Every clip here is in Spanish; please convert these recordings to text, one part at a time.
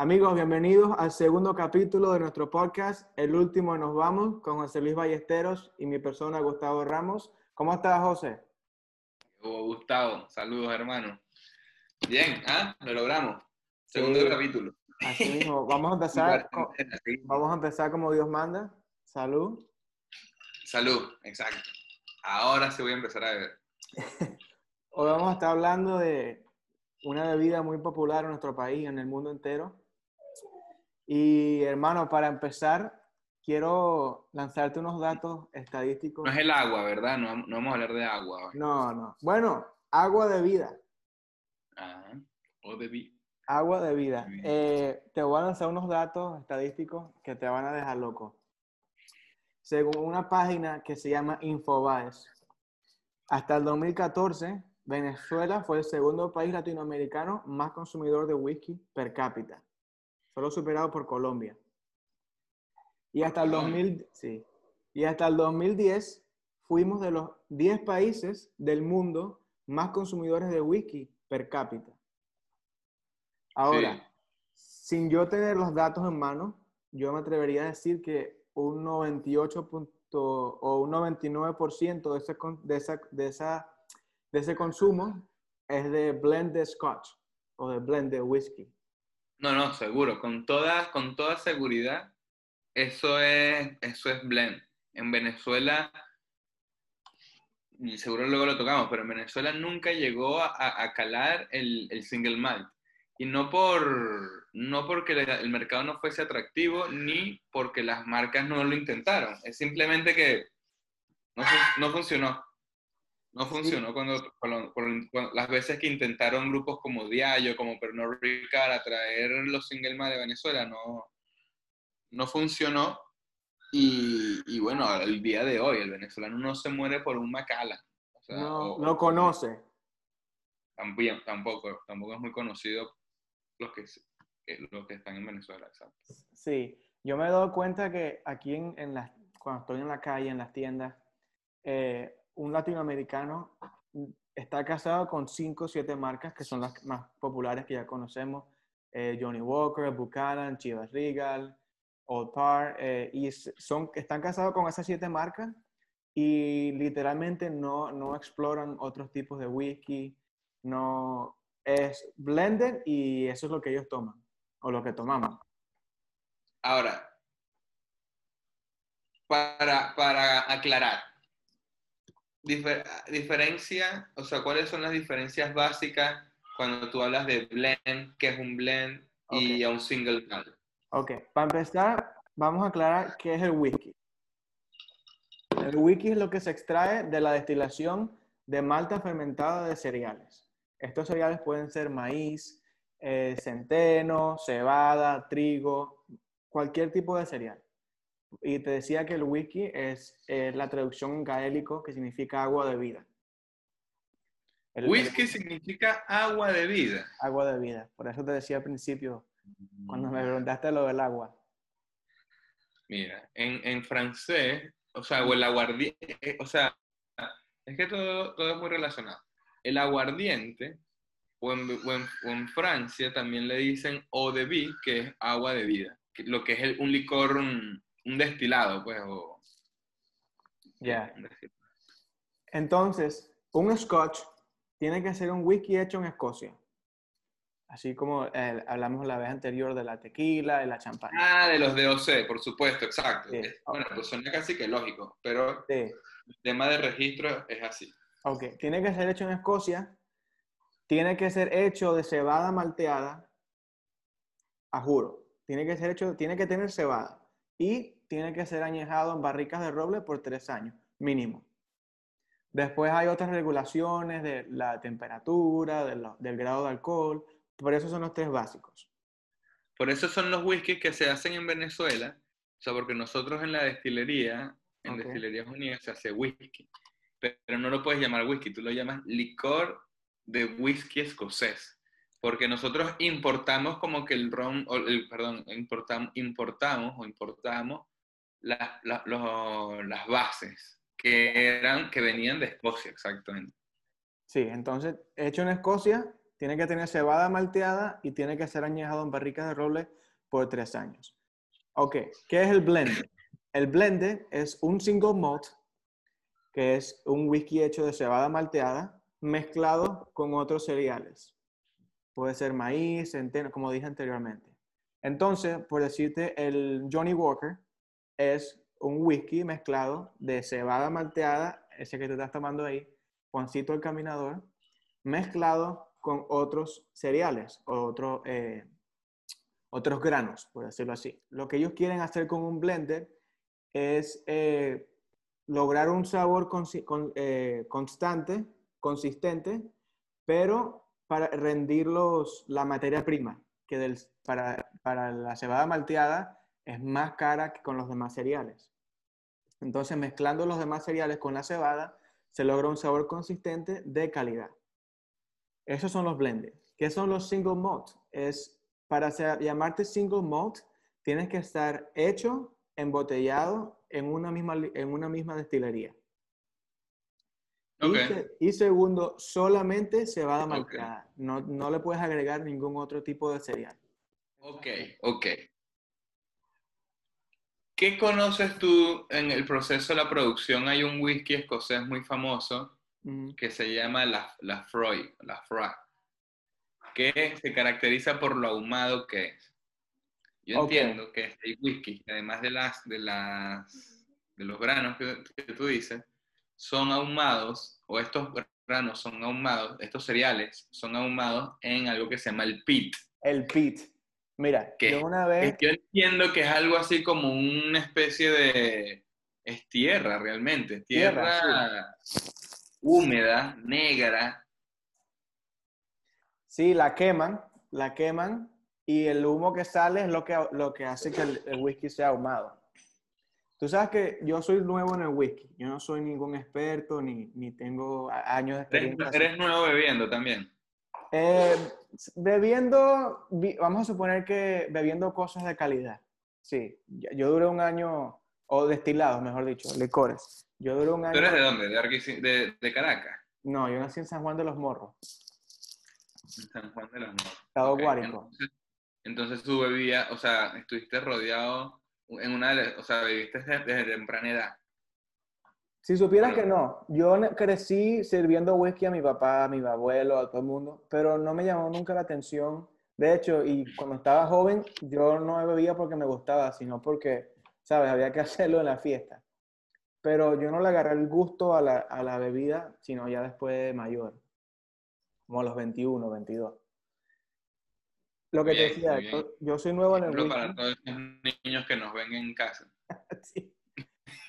Amigos, bienvenidos al segundo capítulo de nuestro podcast, El último nos vamos, con José Luis Ballesteros y mi persona Gustavo Ramos. ¿Cómo estás, José? Oh, Gustavo, saludos, hermano. Bien, ¿ah? Lo logramos. Segundo Sí. capítulo. Así mismo, vamos a empezar, vamos a empezar como Dios manda. Salud. Salud, exacto. Ahora sí voy a empezar a beber. Hoy vamos a estar hablando de una bebida muy popular en nuestro país, en el mundo entero. Y hermano, para empezar, quiero lanzarte unos datos estadísticos. No es el agua, ¿verdad? No, no vamos a hablar de agua hoy. No, no. Bueno, agua de vida. Ajá. O de vi- Agua de vida. Eh, te voy a lanzar unos datos estadísticos que te van a dejar loco. Según una página que se llama Infobaes, hasta el 2014, Venezuela fue el segundo país latinoamericano más consumidor de whisky per cápita, solo superado por Colombia. Y hasta el Colombia. 2000, sí. Y hasta el 2010 fuimos de los 10 países del mundo más consumidores de whisky per cápita. Ahora, Sí. sin yo tener los datos en mano, yo me atrevería a decir que un 98 punto- o un 99% de ese, de, esa, de, esa, de ese consumo es de blend de scotch o de blend de whisky. No, no, seguro. Con toda, con toda seguridad, eso es, eso es blend. En Venezuela, seguro luego lo tocamos, pero en Venezuela nunca llegó a, calar el, el single malt. Y no, por, no porque el, mercado no fuese atractivo, ni porque las marcas no lo intentaron. Es simplemente que no, no funcionó. No funcionó cuando, cuando- cuando- cuando- las veces que intentaron grupos como Diallo, como Pernod Ricard, a traer los single malt de Venezuela, no, no funcionó. Y, y bueno, al día de hoy, el venezolano no se muere por un Macallan. O sea, No, o- no conoce. También, tampoco, tampoco es muy conocido los que- los que están en Venezuela, exacto. Sí, yo me he dado cuenta que aquí en, en las, cuando estoy en la calle, en las tiendas, eh, un latinoamericano está casado con cinco o siete marcas que son las más populares que ya conocemos. eh, Johnny Walker, Buchanan, Chivas Regal, Old Par, eh, y son, están casados con esas siete marcas y literalmente no, no exploran otros tipos de whisky, no es blended y eso es lo que ellos toman o lo que tomamos. Ahora, para, para aclarar, difer- diferencia, o sea, ¿cuáles son las diferencias básicas cuando tú hablas de blend, qué es un blend y Ok. a un single malt? Ok, para empezar, vamos a aclarar qué es el whisky. El whisky es lo que se extrae de la destilación de malta fermentada de cereales. Estos cereales pueden ser maíz, eh, centeno, cebada, trigo, cualquier tipo de cereal. Y te decía que el whisky es eh, la traducción en gaélico que significa agua de vida. El- el- Whisky significa agua de vida. agua de vida. Por eso te decía al principio, cuando me preguntaste lo del agua. Mira, en, en francés, o sea, o el aguardiente, o sea, es que todo, todo es muy relacionado. El aguardiente, o en, o en- o en Francia también le dicen eau de vie, que es agua de vida, que- lo que es el- un licor, un, un destilado, pues, o... Ya. destilado. Entonces, un scotch tiene que ser un whisky hecho en Escocia. Así como eh, hablamos la vez anterior de la tequila y la champaña. Ah, de los DOC, por supuesto, exacto. Sí. Bueno, pues suena casi que lógico, pero Sí. el tema de registro es así. Ok, tiene que ser hecho en Escocia. Tiene que ser hecho de cebada malteada. A juro. Tiene que ser hecho, tiene que tener cebada. Y tiene que ser añejado en barricas de roble por tres años, mínimo. Después hay otras regulaciones de la temperatura, de del grado de alcohol. Por eso son los tres básicos. Por eso son los whiskies que se hacen en Venezuela, o sea, porque nosotros en la destilería, en. Destilerías Unidas se hace whisky, pero no lo puedes llamar whisky, tú lo llamas licor de whisky escocés, porque nosotros importamos como que el ron, perdón, importam- importamos o importamos la- la- las bases que eran, que venían de Escocia, exactamente. Sí, entonces, hecho en Escocia, tiene que tener cebada malteada y tiene que ser añejado en barricas de roble por tres años. Ok, ¿qué es el blend? El blend es un single malt, que es un whisky hecho de cebada malteada mezclado con otros cereales. Puede ser maíz, centeno, como dije anteriormente. Entonces, por decirte, el Johnny Walker es un whisky mezclado de cebada malteada, ese que te estás tomando ahí, Juancito el Caminador, mezclado con otros cereales o eh, otros granos, por decirlo así. Lo que ellos quieren hacer con un blender es eh, lograr un sabor eh, constante, consistente, pero para rendir la materia prima, que para, para la cebada malteada es más cara que con los demás cereales. Entonces, mezclando los demás cereales con la cebada, se logra un sabor consistente de calidad. Esos son los blends. ¿Qué son los single malt? Es para llamarte single malt, tienes que estar hecho, embotellado en una misma, en una misma destilería. Y, segundo, solamente cebada malteada. No, no le puedes agregar ningún otro tipo de cereal. Ok, ok. ¿Qué conoces tú en el proceso de la producción? Hay un whisky escocés muy famoso que se llama la, la Freud, la Fra, que se caracteriza por lo ahumado que es. Yo entiendo que este whisky, además de, las, de, las, de los granos que, que tú dices, son ahumados, o estos granos son ahumados, estos cereales son ahumados en algo que se llama el pit. El pit. Mira, que, yo una vez... yo entiendo que es algo así como una especie de... Es tierra realmente, tierra, húmeda, negra. Sí, la queman, la queman y el humo que sale es lo que, lo que hace que el, whisky sea ahumado. Tú sabes que yo soy nuevo en el whisky, yo no soy ningún experto ni, ni tengo años de experiencia. eres nuevo bebiendo también. Eh, bebiendo, vamos a suponer que bebiendo cosas de calidad. Sí, yo duré un año, o destilados, mejor dicho, licores. Yo duré un año. ¿Tú eres de dónde? ¿De, de, Caracas? No, yo nací en San Juan de los Morros. En San Juan de los Morros. Estado Guárico. Entonces, tú bebías, o sea, estuviste rodeado en una, o sea, viviste desde temprana edad. Si supieras que no, yo crecí sirviendo whisky a mi papá, a mi abuelo, a todo el mundo, pero no me llamó nunca la atención. De hecho, y cuando estaba joven, yo no bebía porque me gustaba, sino porque, ¿sabes? Había que hacerlo en la fiesta. Pero yo no le agarré el gusto a la, a la bebida, sino ya después de mayor, como a los 21, 22. Lo que te decía, yo, soy nuevo en el whisky. para todos los niños que nos ven en casa. sí.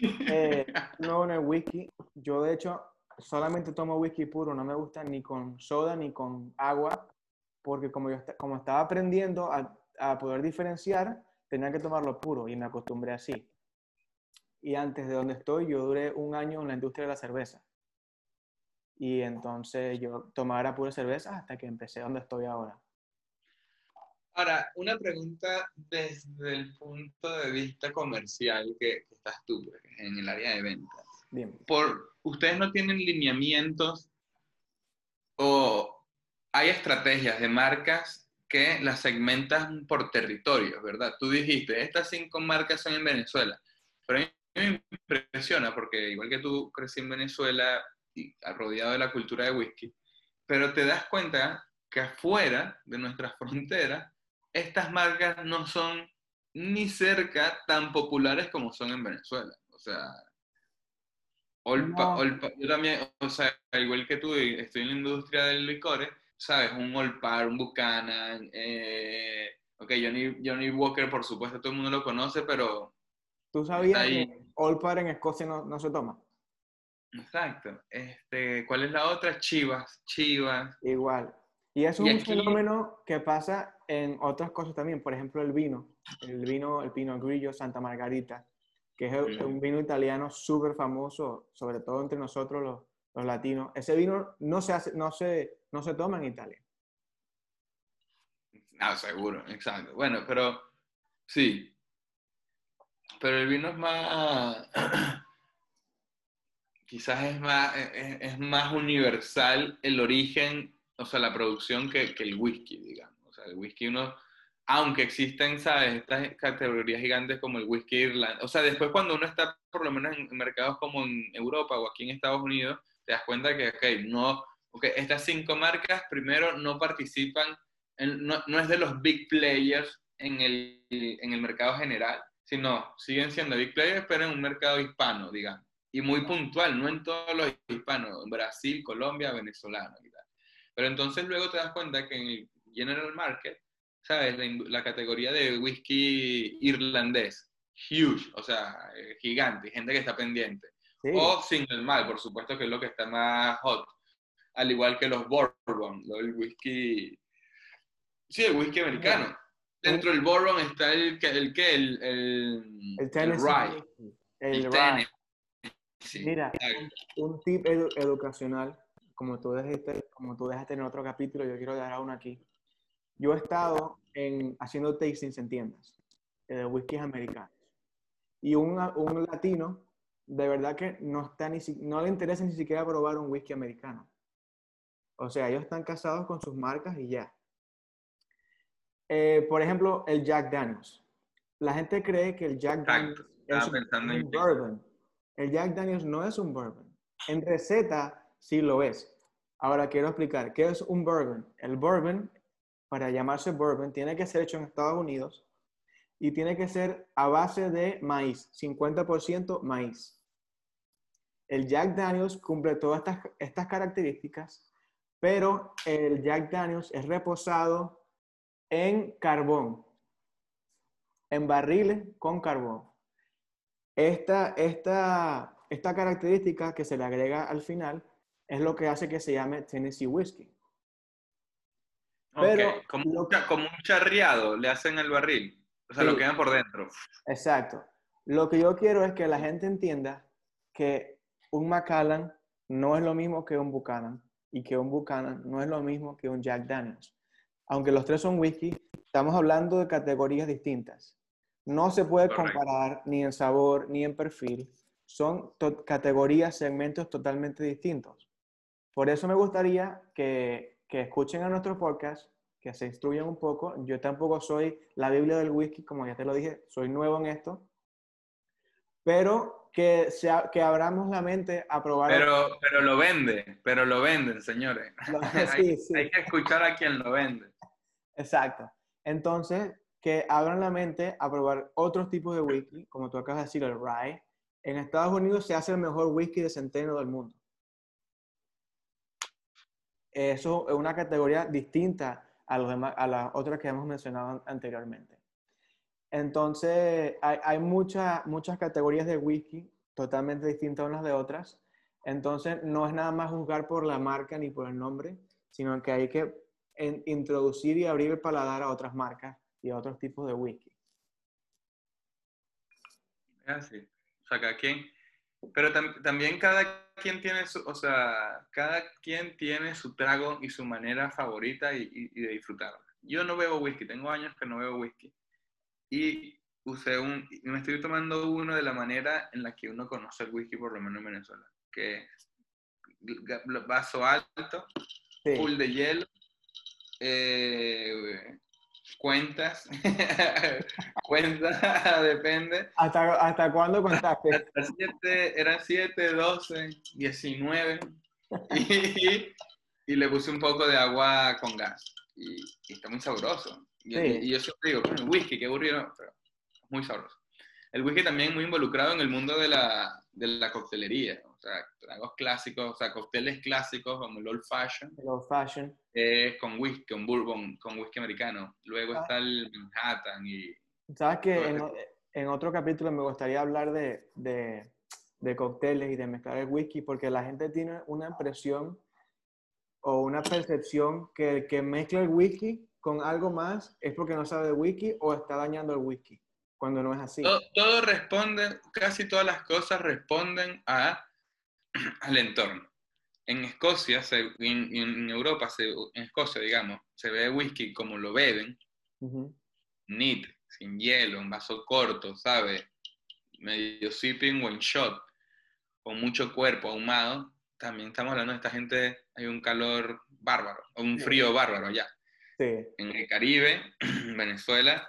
Eh, no en el whisky. Yo, de hecho, solamente tomo whisky puro. No me gusta ni con soda ni con agua. Porque como yo como estaba aprendiendo a, a poder diferenciar, tenía que tomarlo puro y me acostumbré así. Y antes de donde estoy, yo duré un año en la industria de la cerveza. Y entonces yo tomaba pura cerveza hasta que empecé donde estoy ahora. Ahora, una pregunta desde el punto de vista comercial que, estás tú en el área de ventas. Bien. Por, ¿Ustedes no tienen lineamientos o hay estrategias de marcas que las segmentan por territorios, verdad? Tú dijiste, estas cinco marcas son en Venezuela, pero a mí me impresiona porque igual que tú crecí en Venezuela y rodeado de la cultura de whisky, pero te das cuenta que afuera de nuestras fronteras estas marcas no son ni cerca tan populares como son en Venezuela. O sea, yo también, o sea, igual que tú, estoy en la industria del licores, ¿sabes? Un Olpar, un Buchanan, eh, ok, Johnny, Johnny Walker, por supuesto, todo el mundo lo conoce, pero... ¿Tú sabías que Olpar en Escocia no, no, se toma? Exacto. Este, ¿Cuál es la otra? Chivas, Chivas. Igual. Y es un fenómeno que pasa en otras cosas también. Por ejemplo, el vino. El vino, el Pinot Grillo Santa Margarita, que es un vino italiano súper famoso, sobre todo entre nosotros los, los, latinos. Ese vino no se, hace, no, se, no se toma en Italia. Ah, seguro, exacto. Bueno, pero sí. Pero el vino es más... quizás es más, es, es más universal el origen o sea, la producción que, que el whisky, digamos. O sea, el whisky uno, aunque existen, ¿sabes? Estas categorías gigantes como el whisky irlandés. O sea, después cuando uno está por lo menos en mercados como en Europa o aquí en Estados Unidos, te das cuenta que, ok, no, okay, estas cinco marcas primero no participan, en, no, no, es de los big players en el, en el mercado general, sino siguen siendo big players, pero en un mercado hispano, digamos. Y muy puntual, no en todos los hispanos, Brasil, Colombia, venezolano. Pero entonces luego te das cuenta que en el general market, ¿sabes? La, la categoría de whisky irlandés, huge, o sea, eh, gigante, gente que está pendiente. Sí. O single malt, por supuesto, que es lo que está más hot. Al igual que los bourbon, el whisky... Sí, el whisky americano. Dentro del bourbon está el que el, que el, el, el, el rye. El, el Mira, un, un, tip edu educacional, como tú, dejaste, como tú dejaste en otro capítulo, yo quiero dar uno aquí. Yo he estado en, haciendo tastings en tiendas de whiskies americanos. Y un, un latino, de verdad que no, está ni, no le interesa ni siquiera probar un whisky americano. O sea, ellos están casados con sus marcas y ya. Eh, por ejemplo, el Jack Daniels. La gente cree que el Jack Daniels es un, un bourbon. El Jack Daniels no es un bourbon. En receta sí lo es. Ahora quiero explicar qué es un bourbon. El bourbon, para llamarse bourbon, tiene que ser hecho en Estados Unidos y tiene que ser a base de maíz, 50% maíz. El Jack Daniels cumple todas estas, estas características, pero el Jack Daniels es reposado en carbón, en barriles con carbón. Esta, esta, esta característica que se le agrega al final es lo que hace que se llame Tennessee Whiskey. Pero como, un, como, un charriado le hacen el barril, o sea, sí, lo quedan por dentro. Exacto. Lo que yo quiero es que la gente entienda que un Macallan no es lo mismo que un Buchanan y que un Buchanan no es lo mismo que un Jack Daniels aunque los tres son whisky, estamos hablando de categorías distintas. No se puede comparar ni en sabor ni en perfil. Son categorías, segmentos totalmente distintos. Por eso me gustaría que, que escuchen a nuestro podcast, que se instruyan un poco. Yo tampoco soy la Biblia del whisky, como ya te lo dije, soy nuevo en esto. Pero que, sea, que abramos la mente a probar. Pero, pero lo vende, pero lo venden, señores. sí, hay, sí. hay que escuchar a quien lo vende. Exacto. Entonces, que abran la mente a probar otros tipos de whisky, como tú acabas de decir, el rye. En Estados Unidos se hace el mejor whisky de centeno del mundo. Eso es una categoría distinta a, los demás, a las otras que hemos mencionado anteriormente. Entonces, hay, hay muchas muchas categorías de whisky totalmente distintas unas de otras. Entonces, no es nada más juzgar por la marca ni por el nombre, sino que hay que en introducir y abrir el paladar a otras marcas y a otros tipos de whisky. Así. O sea, cada quien. Pero tam también cada quien tiene su, o sea, cada quien tiene su trago y su manera favorita y, y, y de disfrutar. Yo no bebo whisky, tengo años que no bebo whisky. Y usé un, me estoy tomando uno de la manera en la que uno conoce el whisky, por lo menos en Venezuela, que vaso alto, sí. full de hielo, eh, cuentas, cuentas, depende. ¿Hasta, hasta cuándo contaste? Hasta siete, eran 7, 12, 19 y, y, le puse un poco de agua con gas y, y está muy sabroso. Y, sí. y yo siempre digo, whisky, qué aburrido, pero muy sabroso. El whisky también muy involucrado en el mundo de la, de la coctelería o sea, tragos clásicos, o sea, cócteles clásicos como el Old Fashion. El Old Fashion. Eh, con whisky, con bourbon, con whisky americano. Luego ah. está el Manhattan y... ¿Sabes que en, en, otro capítulo me gustaría hablar de, de, de cócteles y de mezclar el whisky? Porque la gente tiene una impresión o una percepción que el que mezcla el whisky con algo más es porque no sabe de whisky o está dañando el whisky, cuando no es así. Todo, todo responde, casi todas las cosas responden a al entorno. En Escocia, se, en, en, Europa, se, en Escocia, digamos, se bebe whisky como lo beben, uh -huh. neat, sin hielo, un vaso corto, ¿sabes? Medio sipping o en shot, con mucho cuerpo ahumado. También estamos hablando de esta gente, hay un calor bárbaro, un frío bárbaro allá. Sí. En el Caribe, Venezuela,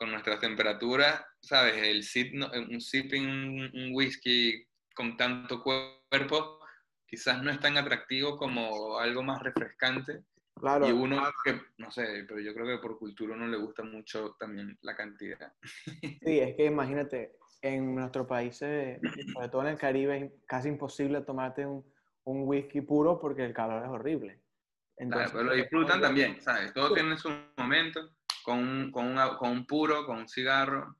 con nuestras temperaturas, ¿sabes? El sip, no- un sipping, un, whisky con tanto cuerpo, quizás no es tan atractivo como algo más refrescante. Claro. Y uno que, no sé, pero yo creo que por cultura no le gusta mucho también la cantidad. Sí, es que imagínate, en nuestros países, sobre todo en el Caribe, es casi imposible tomarte un, un whisky puro porque el calor es horrible. Claro, Entonces, pero lo disfrutan ellos- también, ¿sabes? Todo Sí. tiene su momento, con un, con, una- con un puro, con un cigarro,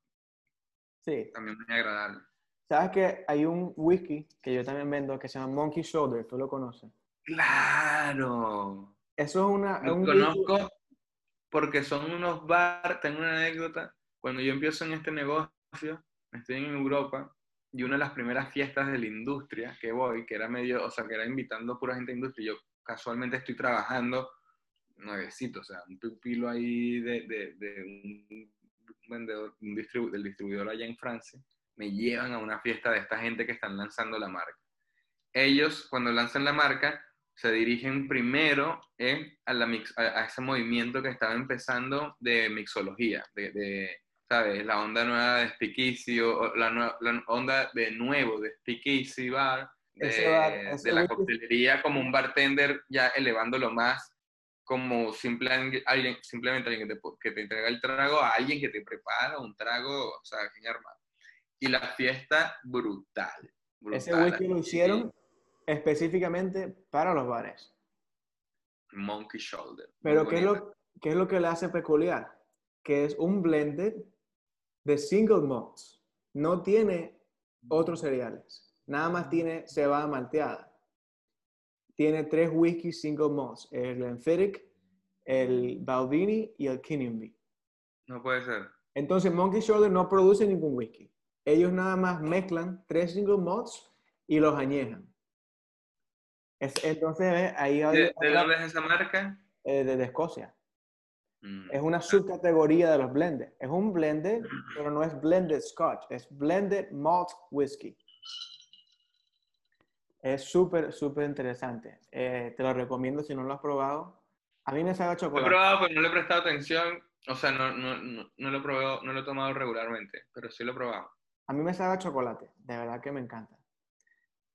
Sí. también muy agradable. ¿Sabes que hay un whisky que yo también vendo que se llama Monkey Shoulder? ¿Tú lo conoces? ¡Claro! Eso es una... Lo un whisky- conozco porque son unos bar, tengo una anécdota, cuando yo empiezo en este negocio, estoy en Europa, y una de las primeras fiestas de la industria que voy, que era medio, o sea, que era invitando pura gente de industria, yo casualmente estoy trabajando nuevecito, o sea, un pupilo ahí de, de, de un vendedor, un distribu- del distribuidor allá en Francia, me llevan a una fiesta de esta gente que están lanzando la marca. Ellos, cuando lanzan la marca, se dirigen primero eh, a, la mix- a, a ese movimiento que estaba empezando de mixología, de, de, ¿sabes? La onda nueva de Speakeasy, o, la, la onda de nuevo de Speakeasy Bar, de, bar, de la coctelería como un bartender ya elevándolo más como simple- alguien, simplemente alguien que te, que te entrega el trago a alguien que te prepara un trago, o sea, bien armado. Y la fiesta brutal. Ese brutal, whisky lo hicieron específicamente para los bares. Monkey Shoulder. Pero ¿qué es, lo, ¿qué es lo que le hace peculiar? Que es un blended de single malts. No tiene otros cereales. Nada más tiene cebada malteada. Tiene tres whisky single malts. El Glenfiddich, el Baldini y el Kinnimbee. No puede ser. Entonces Monkey Shoulder no produce ningún whisky. Ellos nada más mezclan tres single malts y los añejan. Es- entonces ¿ves? ahí hay ¿De, dónde es esa marca? eh, desde Escocia. Mm, Es una subcategoría de los blended. Es un blended, pero no es blended scotch, es blended malt whiskey. Es súper, súper interesante. Eh, te lo recomiendo si no lo has probado. A mí me sabe a Lo he chocolate. probado, pero no le he prestado atención. O sea, no, no, no, no lo he probado, no lo he tomado regularmente, pero sí lo he probado. A mí me sabe a chocolate. De verdad que me encanta.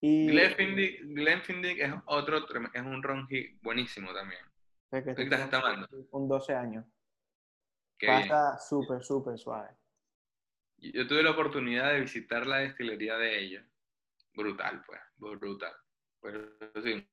Y Glenfiddich, Glenfiddich es otro, es un ronji buenísimo también. sé que ¿Qué estás tomando? un 12 años. Qué. Pasa súper, súper suave. Yo tuve la oportunidad de visitar la destilería de ellos. Brutal, pues, brutal. Pues sí,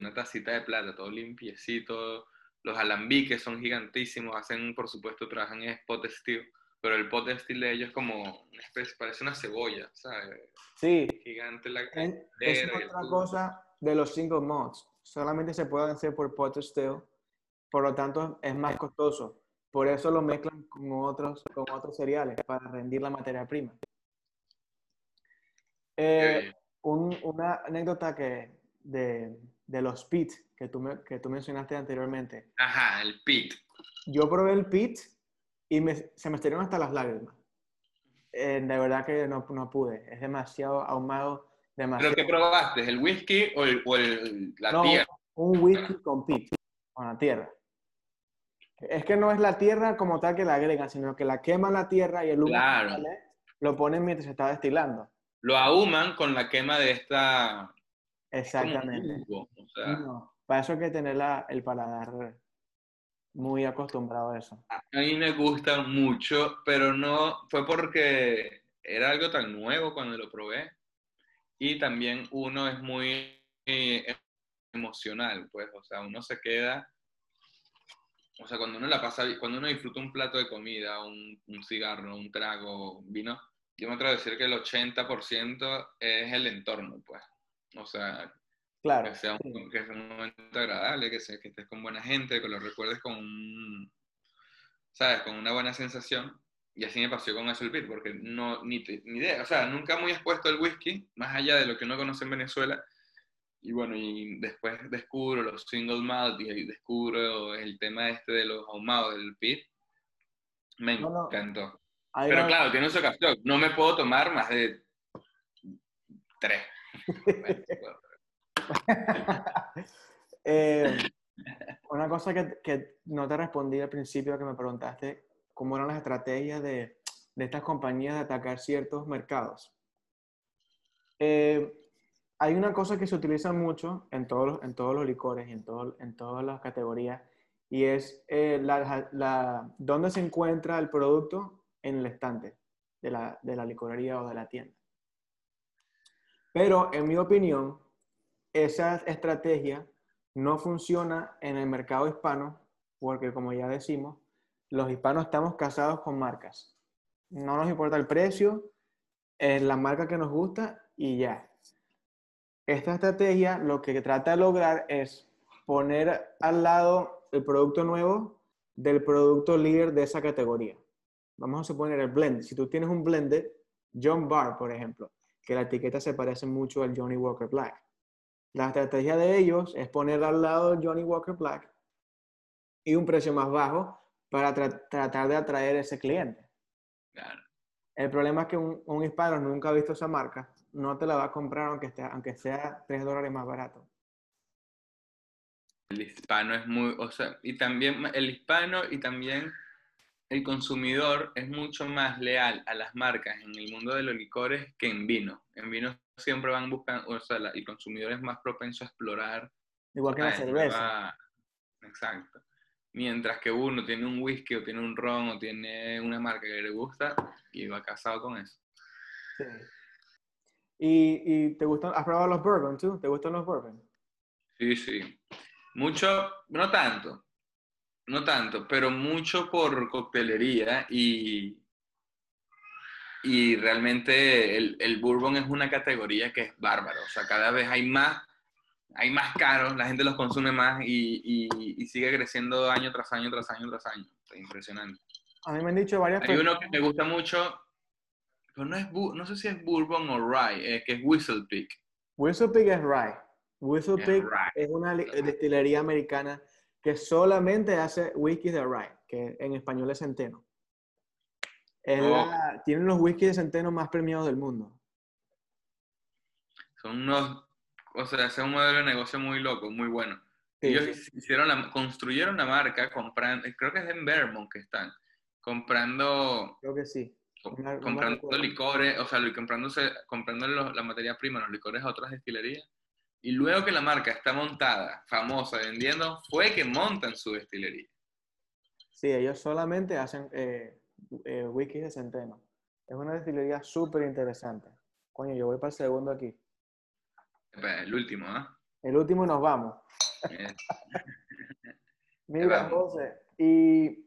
una tacita de plata, todo limpiecito. Los alambiques son gigantísimos, hacen, por supuesto, trabajan en pot still, pero el pot still de ellos es como una especie, parece una cebolla, ¿sabes? Sí, Gigante la en- es otra cosa de los single malts. Solamente se pueden hacer por pot still, por lo tanto es más costoso. Por eso lo mezclan con otros, con otros cereales para rendir la materia prima. Eh, un- una anécdota que de, de los pit que tú, me- que tú mencionaste anteriormente. Ajá, el pit. Yo probé el pit y me- se me estiraron hasta las lágrimas. Eh, de verdad que no, no pude. Es demasiado ahumado, ¿Pero demasiado... qué probaste? ¿El whisky o, el, o el- la No, tierra? un whisky con pit, con la tierra. Es que no es la tierra como tal que la agregan, sino que la queman la tierra y el humo Claro. lo ponen mientras se está destilando. Lo ahuman con la quema de esta... es Exactamente. jugo, o sea, No, para eso hay que tener la- el paladar muy acostumbrado a eso. A mí me gusta mucho, pero no fue porque era algo tan nuevo cuando lo probé. Y también uno es muy eh, emocional, pues, o sea, uno se queda, o sea, cuando uno la pasa, cuando uno disfruta un plato de comida, un, un cigarro, un trago, un vino, yo me atrevo a decir que el 80% es el entorno, pues. O sea, Claro. que sea, sí. un, que sea un momento agradable, que, sea, que estés con buena gente, que lo recuerdes con un, ¿sabes? Con una buena sensación. Y así me pasó con Azul Beer, porque no, ni, ni idea, o sea, nunca muy expuesto al whisky, más allá de lo que uno conoce en Venezuela. Y bueno, y después descubro los single malt y descubro el tema este de los ahumados del pit. Me No, no. Hay Pero una- claro, tiene su ocasión. No me puedo tomar más de tres. Eh, Una cosa que, que no te respondí al principio que me preguntaste, ¿cómo eran las estrategias de, de estas compañías de atacar ciertos mercados? Eh, hay una cosa que se utiliza mucho en todos en todos los licores y en, todo, en todas las categorías, y es eh, la, la, dónde se encuentra el producto en el estante de la, de la licorería o de la tienda. Pero, en mi opinión, esa estrategia no funciona en el mercado hispano, porque como ya decimos, los hispanos estamos casados con marcas. No nos importa el precio, es la marca que nos gusta y ya. Esta estrategia lo que trata de lograr es poner al lado el producto nuevo del producto líder de esa categoría. Vamos a suponer el blend. Si tú tienes un blended, John Bar, por ejemplo, que la etiqueta se parece mucho al Johnny Walker Black. La estrategia de ellos es poner al lado Johnny Walker Black y un precio más bajo para tratar de atraer a ese cliente. El problema es que un, un hispano nunca ha visto esa marca no te la va a comprar aunque, esté, aunque sea 3 dólares más barato. El hispano es muy, o sea, y también el hispano y también el consumidor es mucho más leal a las marcas en el mundo de los licores que en vino. En vino siempre van buscando, o sea, el consumidor es más propenso a explorar. Igual que la cerveza. exacto. Mientras que uno tiene un whisky o tiene un ron o tiene una marca que le gusta y va casado con eso. Sí. ¿Y, te gustan, has probado los bourbon, tú? ¿Te gustan los bourbon? Sí, sí. Mucho, no tanto, no tanto, pero mucho por coctelería y, y realmente el, el, bourbon es una categoría que es bárbaro. O sea, cada vez hay más, hay más caros, la gente los consume más y, y, sigue creciendo año tras año, tras año, tras año. impresionante. A mí me han dicho varias Hay uno que me gusta mucho, pero no, es, no sé si es bourbon o rye, que es Whistle Peak. Whistle Peak es rye. Whistle Peak es una destilería americana que solamente hace whisky de rye, que en español es centeno. Oh. tienen los whiskies de centeno más premiados del mundo. Son unos, o sea, es un modelo de negocio muy loco, muy bueno. Ellos hicieron la, construyeron la marca comprando, creo que es en Vermont que están, comprando. Creo que sí comprando licores, o sea, comprándose, comprando la materia prima, los licores a otras destilerías. Y luego que la marca está montada, famosa, vendiendo, fue que montan su destilería. Sí, ellos solamente hacen eh, eh, whisky de centeno. Es una destilería súper interesante. Coño, yo voy para el segundo aquí. El último, ¿ah? El último y nos vamos. Mira, José, y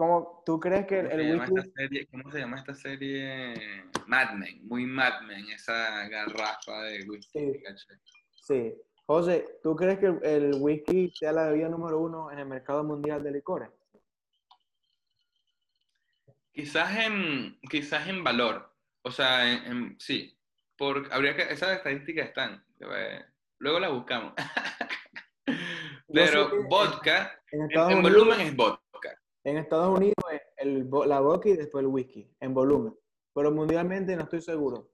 ¿Cómo, ¿Tú crees que el, el ¿Cómo se llama esta serie? Mad Men, muy Mad Men, esa garrafa de whisky. Sí. sí. José, ¿tú crees que el, whisky sea la bebida número uno en el mercado mundial de licores? Quizás en, quizás en valor. O sea, en, sí. Por, habría que, esas estadísticas están. Luego las buscamos. Pero vodka, en volumen es vodka. En Estados Unidos es el, la vodka y después el whisky, en volumen. Pero mundialmente no estoy seguro.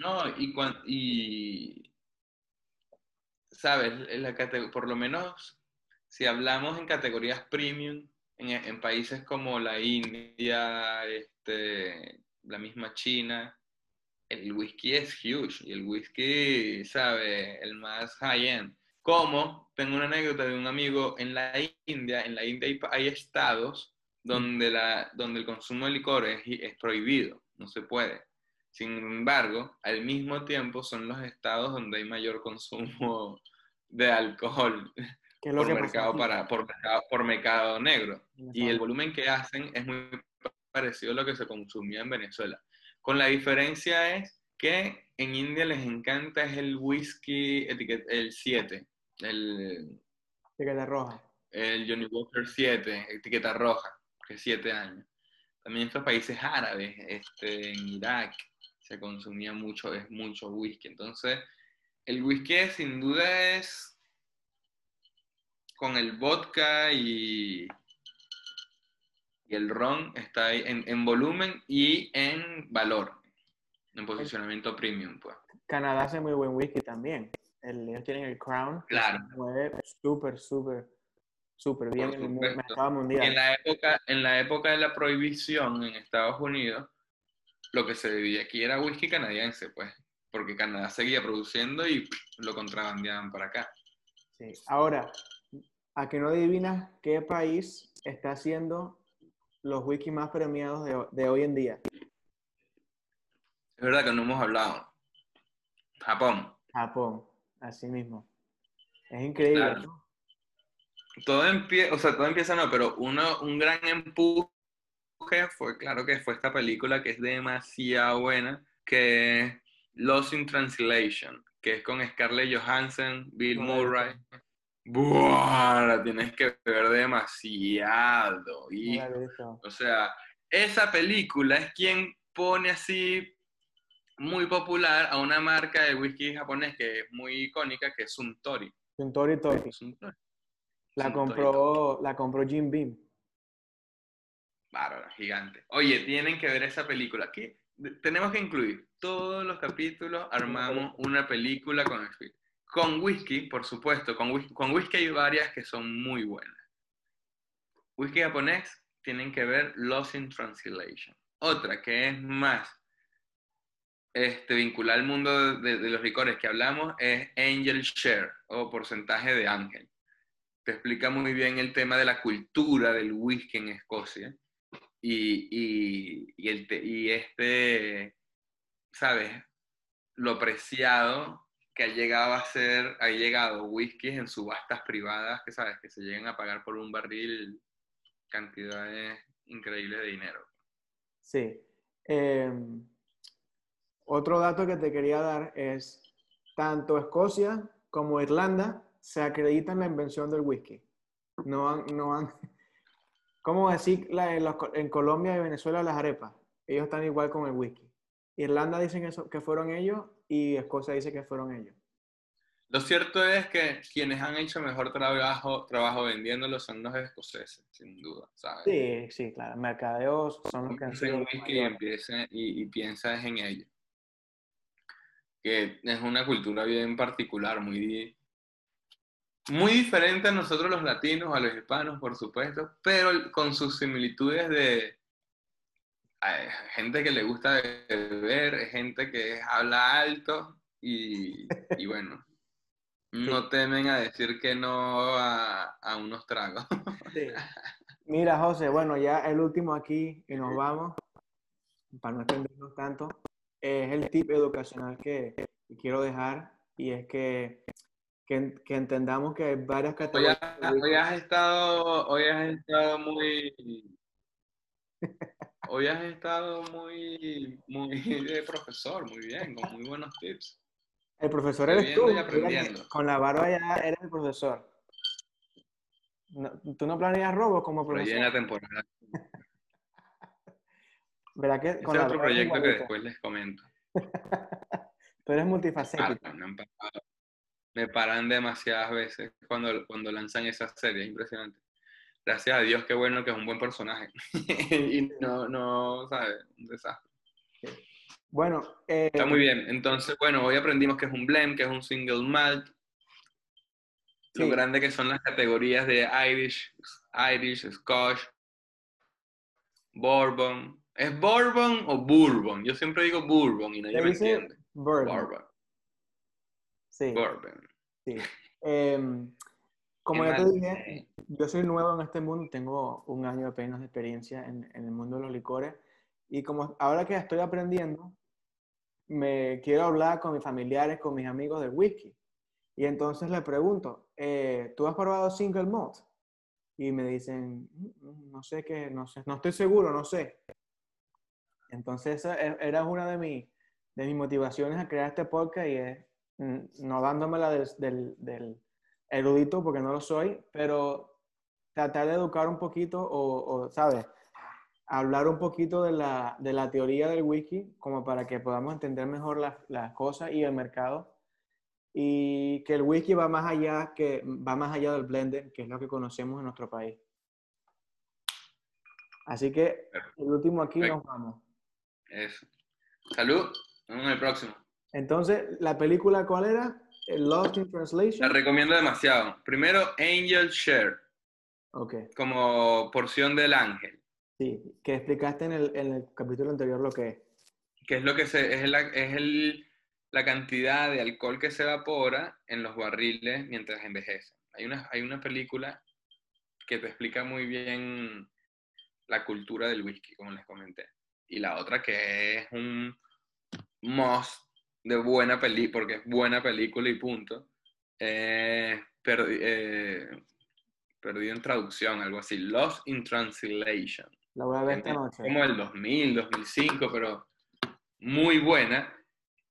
No, y, y sabes, la por lo menos si hablamos en categorías premium, en, países como la India, este, la misma China, el whisky es huge y el whisky, sabe, el más high-end. Como tengo una anécdota de un amigo en la India, en la India hay, estados donde, la, donde el consumo de licor es, prohibido, no se puede. Sin embargo, al mismo tiempo son los estados donde hay mayor consumo de alcohol por, mercado para, por, mercado, por mercado negro. Y el volumen que hacen es muy parecido a lo que se consumía en Venezuela. Con la diferencia es que en India les encanta es el whisky el 7, el... Etiqueta roja. El Johnny Walker 7, etiqueta roja, que es 7 años. También en estos países árabes, este, en Irak, se consumía mucho, es mucho whisky. Entonces, el whisky sin duda es con el vodka y, y el ron está ahí en, en volumen y en valor. En posicionamiento premium, pues. Canadá hace muy buen whisky también. Ellos tienen el Crown. Claro. Súper, súper súper bien en el mercado mundial. en la época, en la época de la prohibición en Estados Unidos, lo que se bebía aquí era whisky canadiense, pues, porque Canadá seguía produciendo y lo contrabandeaban para acá. Sí. Ahora, a que no adivinas qué país está haciendo los whisky más premiados de, de hoy en día. Es verdad que no hemos hablado. Japón. Japón, así mismo. Es increíble. Claro. ¿no? Todo empieza, o sea, todo empieza no, pero uno, un gran empuje fue, claro que fue esta película que es demasiado buena, que es Lost in Translation, que es con Scarlett Johansson, Bill Murray. ¡Buah! La tienes que ver demasiado. Visto. o sea, esa película es quien pone así muy popular a una marca de whisky japonés que es muy icónica, que es Suntory. Suntory Tory. Suntory. La Suntory compró, la compró Jim Beam. Bárbara, gigante. Oye, tienen que ver esa película. Aquí tenemos que incluir todos los capítulos, armamos una película con el. Con whisky, por supuesto, con whisky, con whisky hay varias que son muy buenas. Whisky japonés, tienen que ver Lost in Translation. Otra que es más este, vinculada al mundo de, los licores que hablamos es Angel Share o porcentaje de ángel. Te explica muy bien el tema de la cultura del whisky en Escocia y, y este, ¿sabes? Lo preciado que ha llegado a ser, ha llegado whiskies en subastas privadas, que sabes, que se llegan a pagar por un barril cantidades increíbles de dinero. Sí. Eh, otro dato que te quería dar es, tanto Escocia como Irlanda se acreditan la invención del whisky. No han, no han, ¿cómo decir la- en, los co- en Colombia y Venezuela las arepas? Ellos están igual con el whisky. Irlanda dicen eso, que fueron ellos y Escocia dice que fueron ellos. Lo cierto es que quienes han hecho mejor trabajo, trabajo vendiéndolo son los escoceses, sin duda, ¿sabes? Sí, sí, claro. Mercadeos son los que han sido en los whisky y, mayores. empieza, y, y piensas en ello. Que es una cultura bien particular, muy, muy diferente a nosotros los latinos, a los hispanos, por supuesto, pero con sus similitudes de gente que le gusta beber, gente que habla alto y, y bueno, no temen a decir que no a, a unos tragos. Sí. Mira, José, bueno, ya el último aquí y nos vamos, para no extendernos tanto, es el tip educacional que, que quiero dejar y es que, que, que entendamos que hay varias Hoy, categorías. has- hoy has estado, hoy has estado muy, hoy has estado muy, muy de profesor, muy bien, con muy buenos tips. El profesor eres tú, mira con la barba ya eres el profesor. No- ¿Tú no planeas robos como en profesor? la temporada. ¿Verdad que con es la otro proyecto que después les comento. Tú eres multifacético. Me, paran demasiadas veces cuando, cuando lanzan esa serie, es impresionante. Gracias a Dios, qué bueno que es un buen personaje. y no, no, ¿sabes? Un desastre. Bueno, eh, Está muy bien. Entonces, bueno, hoy aprendimos que es un blend, que es un single malt. Lo grande que son las categorías de Irish, Irish, Scotch, Bourbon. ¿Es Bourbon o Bourbon? Yo siempre digo Bourbon y nadie me entiende. bourbon. Bourbon. Sí. Bourbon. Sí. Em, como ya te dije, yo soy nuevo en este mundo, tengo un año apenas de experiencia en, en el mundo de los licores y como ahora que estoy aprendiendo, me quiero hablar con mis familiares, con mis amigos del whisky. Y entonces le pregunto, eh, ¿tú has probado single malt? Y me dicen, "Mm, no sé qué, no sé, no estoy seguro, no sé. Entonces esa e- era una de, mis de mis motivaciones a crear este podcast y es mm, no dándomela del, del, del erudito porque no lo soy, pero tratar de educar un poquito o, o, ¿sabes? Hablar un poquito de la, de la teoría del whisky como para que podamos entender mejor las, las cosas y el mercado y que el whisky va más allá que va más allá del blender, que es lo que conocemos en nuestro país. Así que el último aquí nos vamos. Eso. Salud. Nos vemos en el próximo. Entonces, ¿la película cuál era? Lost in La Translation. recomiendo demasiado. Primero, Angel Share. Ok. como porción del ángel, Sí, que explicaste en el, en el capítulo anterior lo que es. que es lo que se, es la, es el, la cantidad de alcohol que se evapora en los barriles mientras envejecen. Hay una, hay una película que te explica muy bien la cultura del whisky, como les comenté. Y la otra que es un must de buena película, porque es buena película y punto. Eh, perdi- eh, perdido en traducción, algo así. Lost in Translation. La voy a ver esta noche. Como el 2000, 2005, pero muy buena.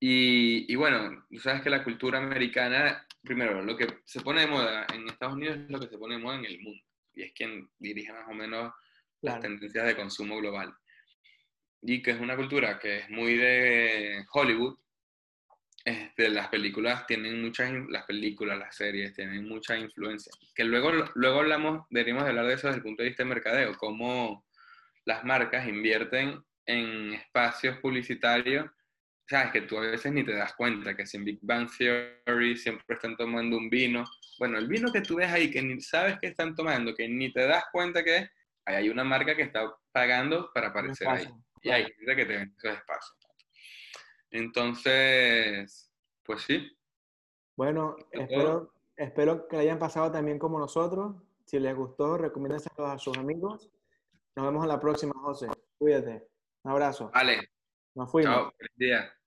Y, y bueno, tú sabes que la cultura americana, primero, lo que se pone de moda en Estados Unidos es lo que se pone de moda en el mundo. Y es quien dirige más o menos las Claro. tendencias de consumo global. Y que es una cultura que es muy de Hollywood. Este, las películas tienen muchas, las películas, las series tienen mucha influencia. Que luego, luego hablamos, deberíamos de hablar de eso desde el punto de vista de mercadeo, cómo las marcas invierten en espacios publicitarios. Sabes que tú a veces ni te das cuenta que si en Big Bang Theory siempre están tomando un vino. Bueno, el vino que tú ves ahí, que ni sabes que están tomando, que ni te das cuenta que es, ahí hay una marca que está pagando para aparecer ahí. Y hay gente que te vende esos espacios. Entonces, pues sí. Bueno, espero, espero que la hayan pasado también como nosotros. Si les gustó, recomiéndenselo a sus amigos. Nos vemos en la próxima, José. Cuídate. Un abrazo. Vale, Nos fuimos. chao, feliz día.